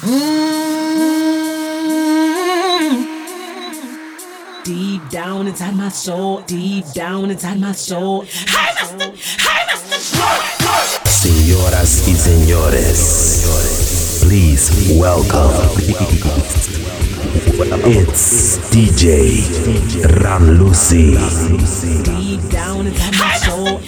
Mm. Deep down inside my soul, deep down inside my soul. Señoras y señores, please welcome. It's DJ Ranlusy. Deep down inside my soul.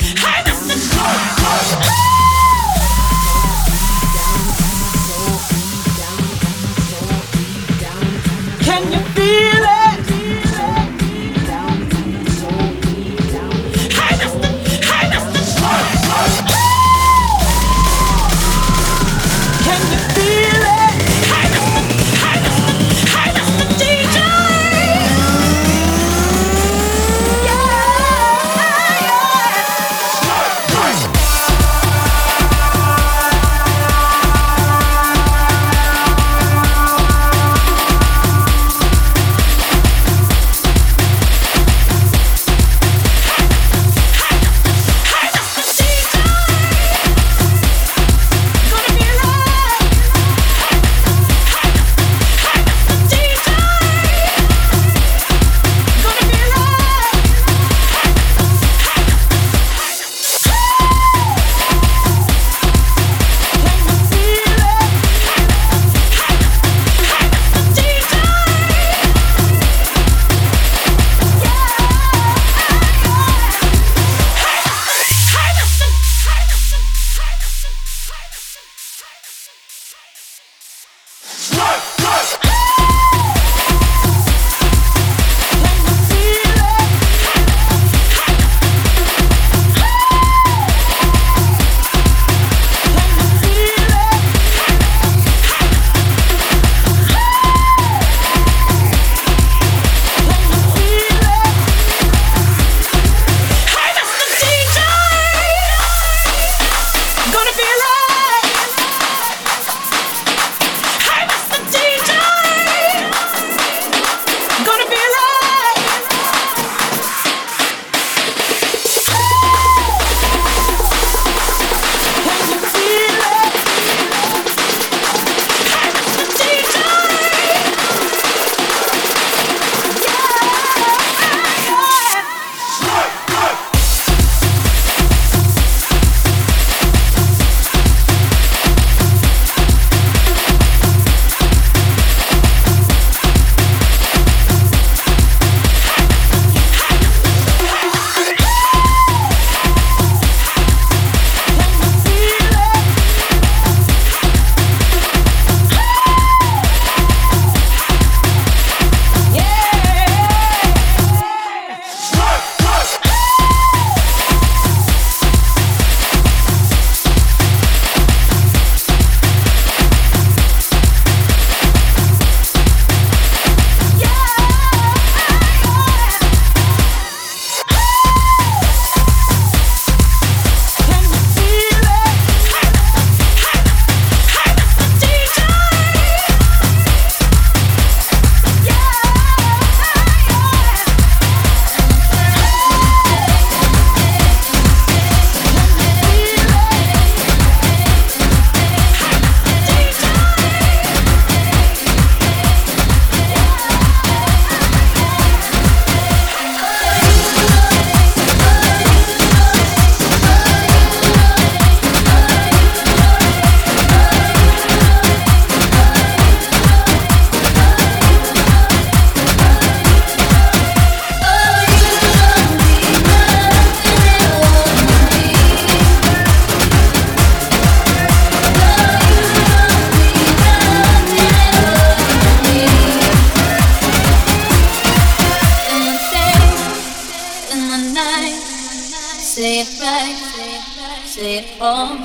Say it right, say it wrong.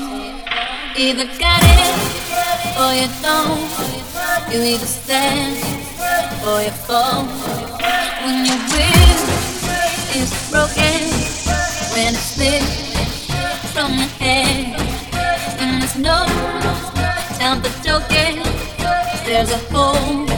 Either got it or you don't. You either stand or you fall. When your will is broken, when it slips from your hand, and there's no time for joking. There's a hole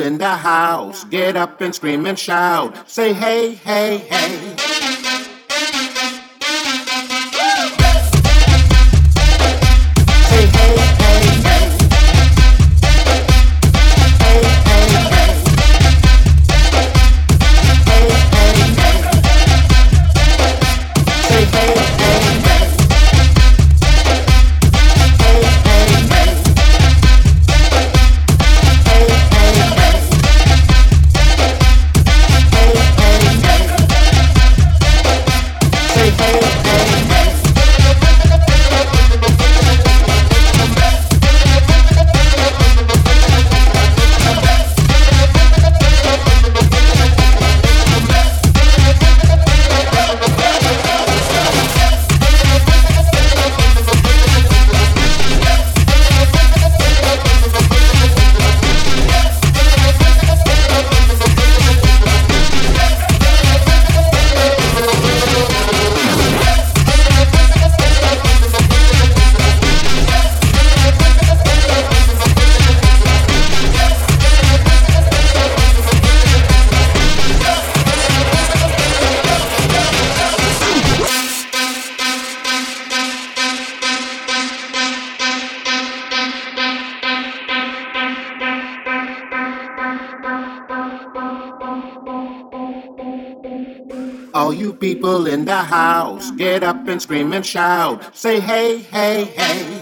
in the house. Get up and scream and shout. Say hey, hey, hey. Get up and scream and shout. Say hey, hey, hey.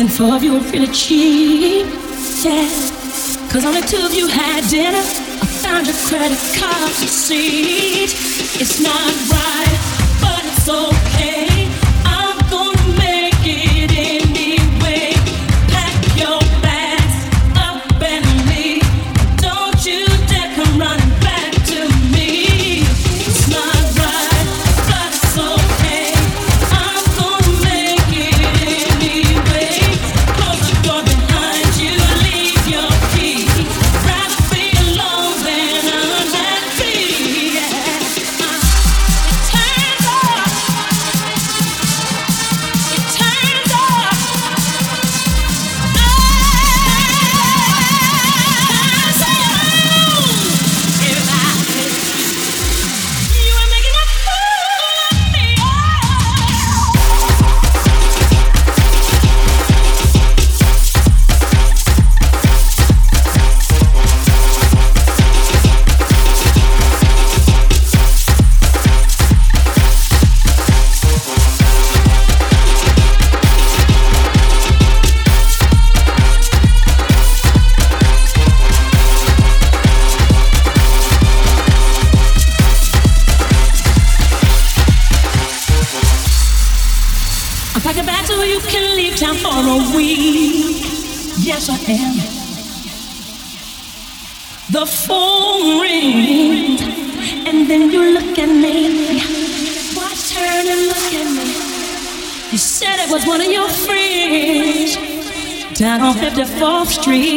something for you really cheap. Yeah. Cause only two of you had dinner. I found your credit card receipt. It's not right, but it's okay. Street.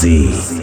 see.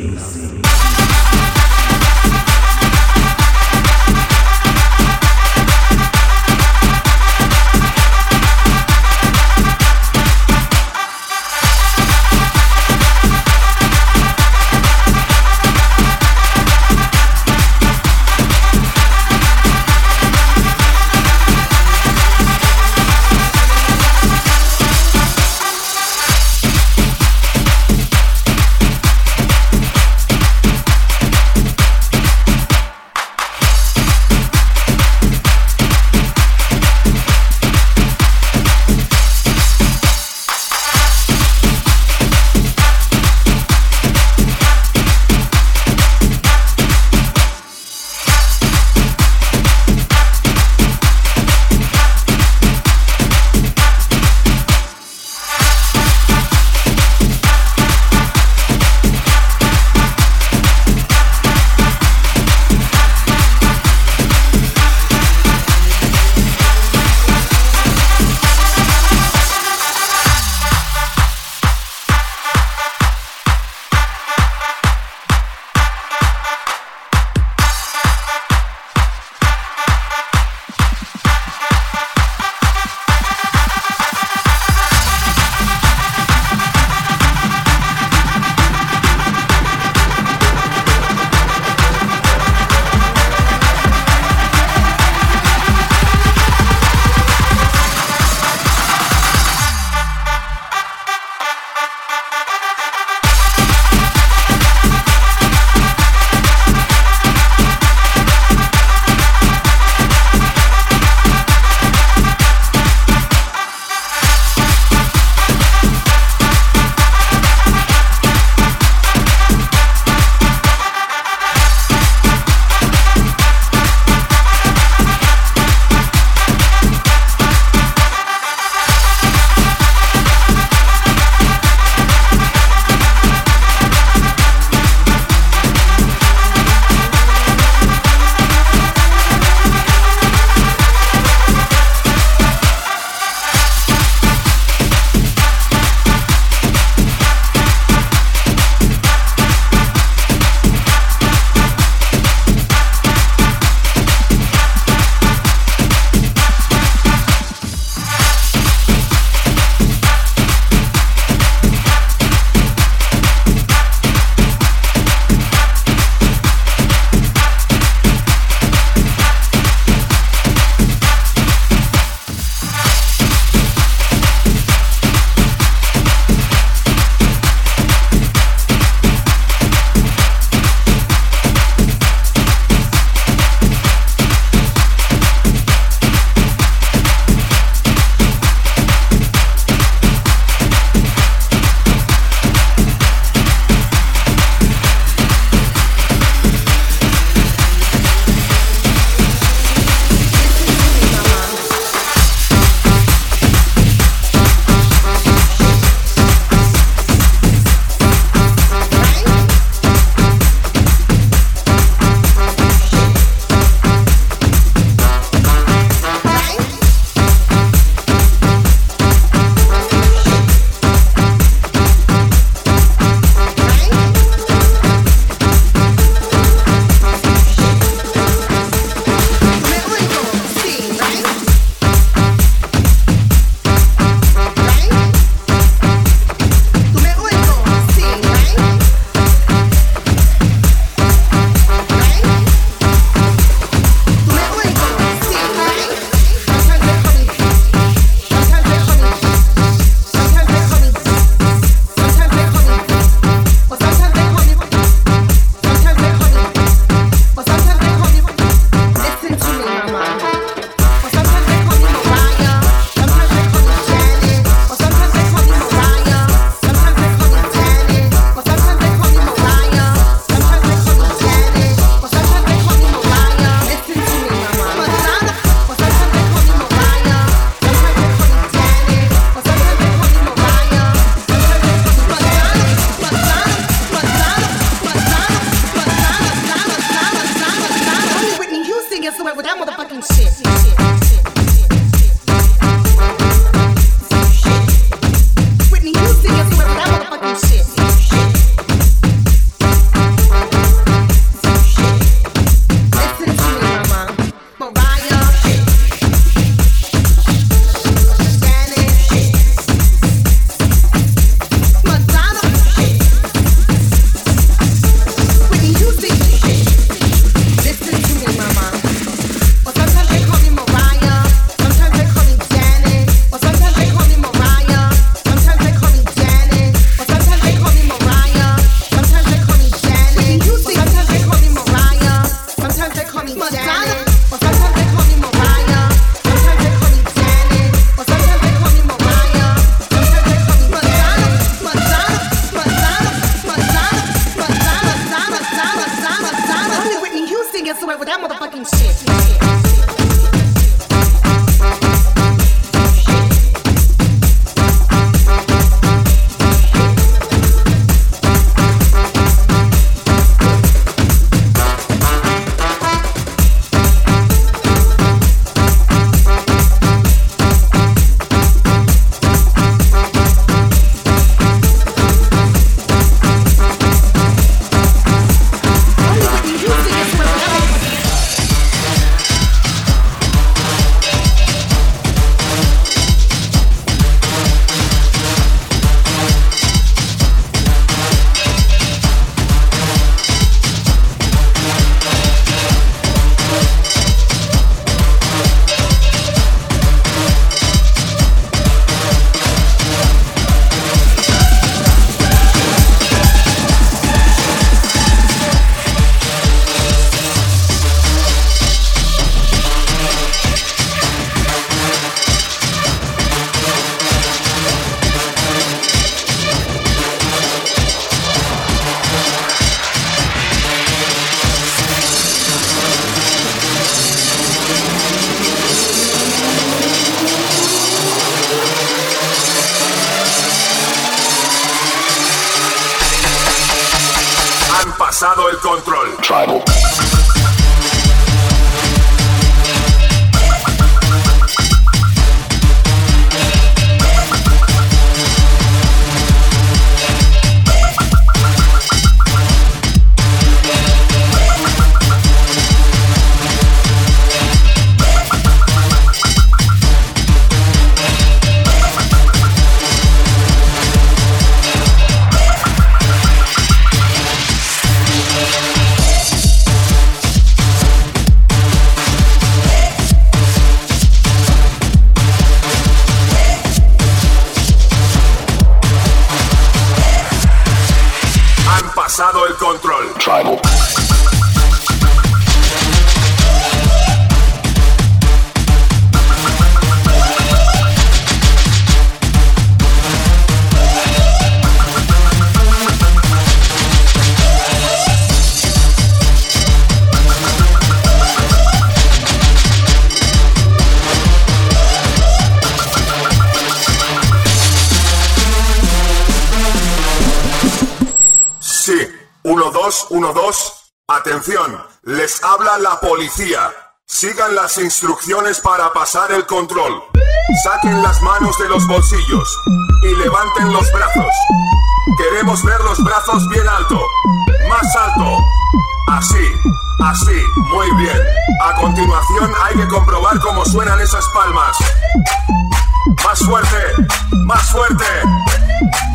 2, 1, 2. Atención, les habla la policía. Sigan las instrucciones para pasar el control. Saquen las manos de los bolsillos y levanten los brazos. Queremos ver los brazos bien alto. Más alto. Así, así, muy bien. A continuación hay que comprobar cómo suenan esas palmas. Más fuerte, más fuerte.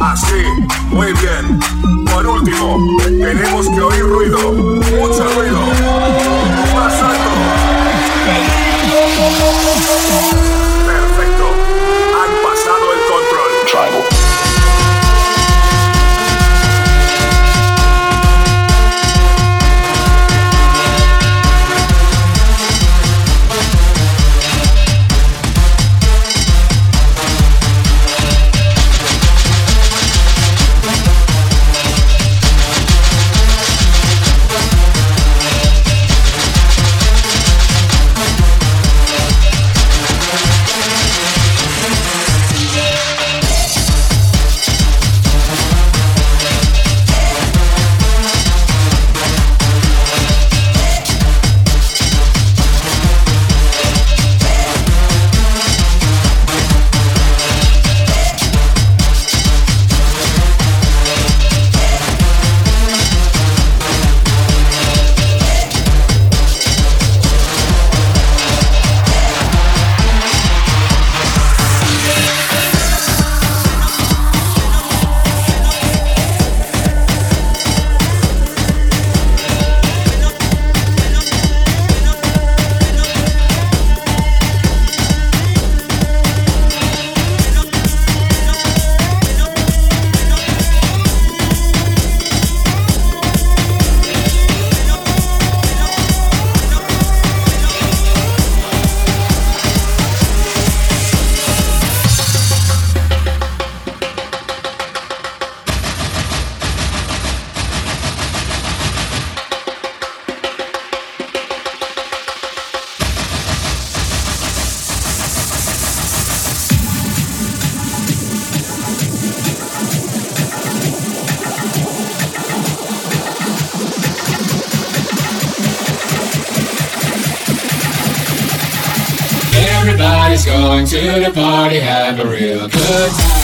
Así, muy bien. Por último, tenemos que oír ruido. Mucho ruido. Más alto. To the party, have a real good time.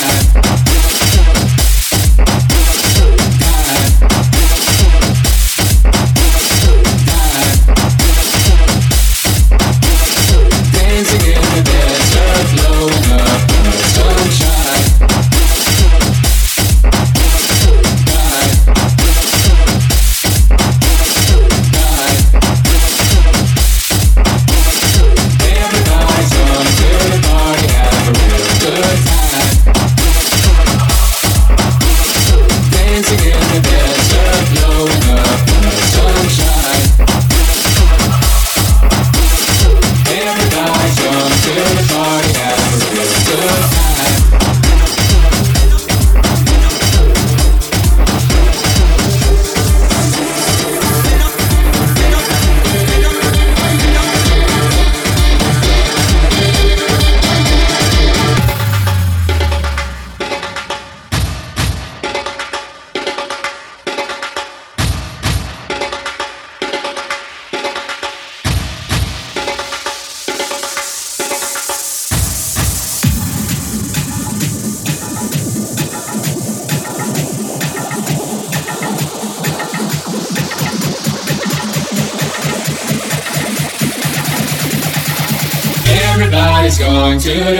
To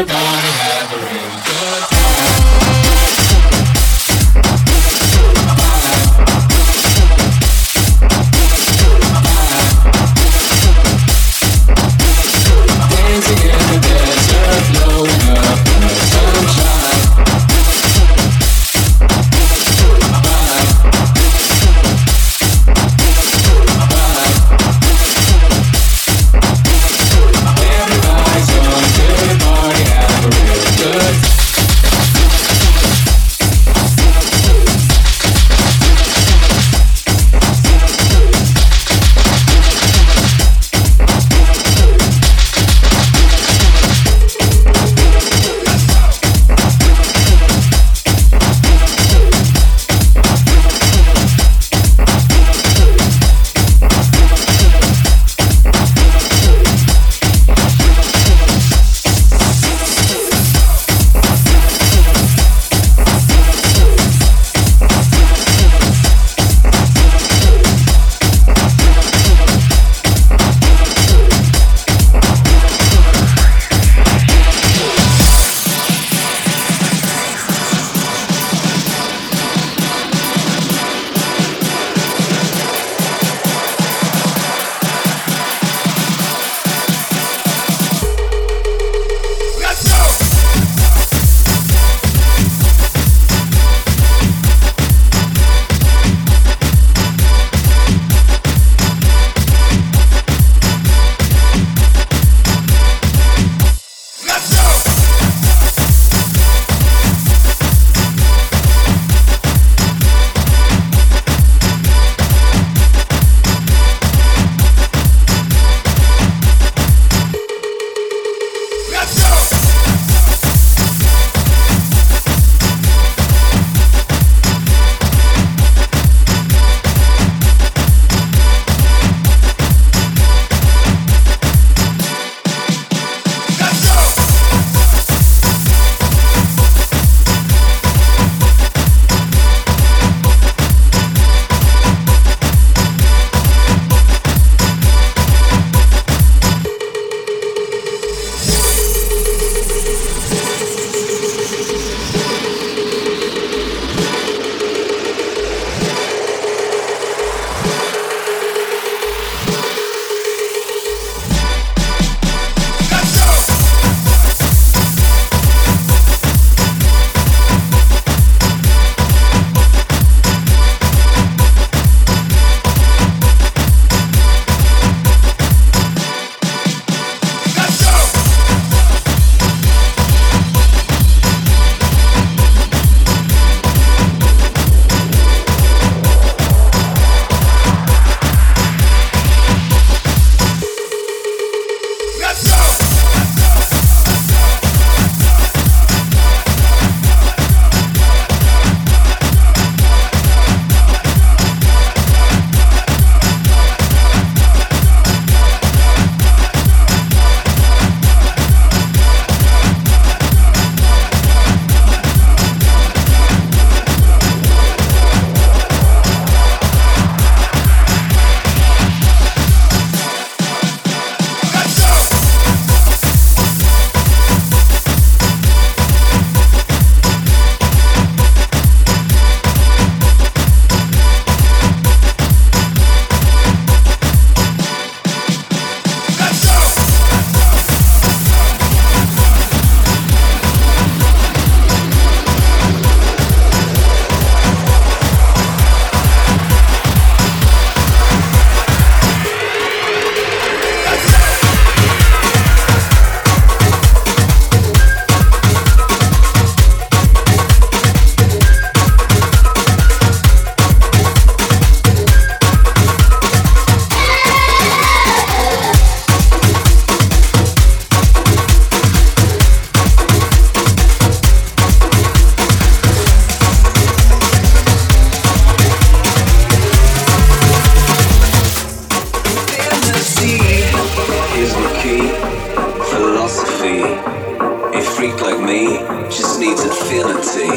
needs infinity.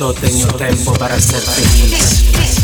Só tenho tempo para ser feliz.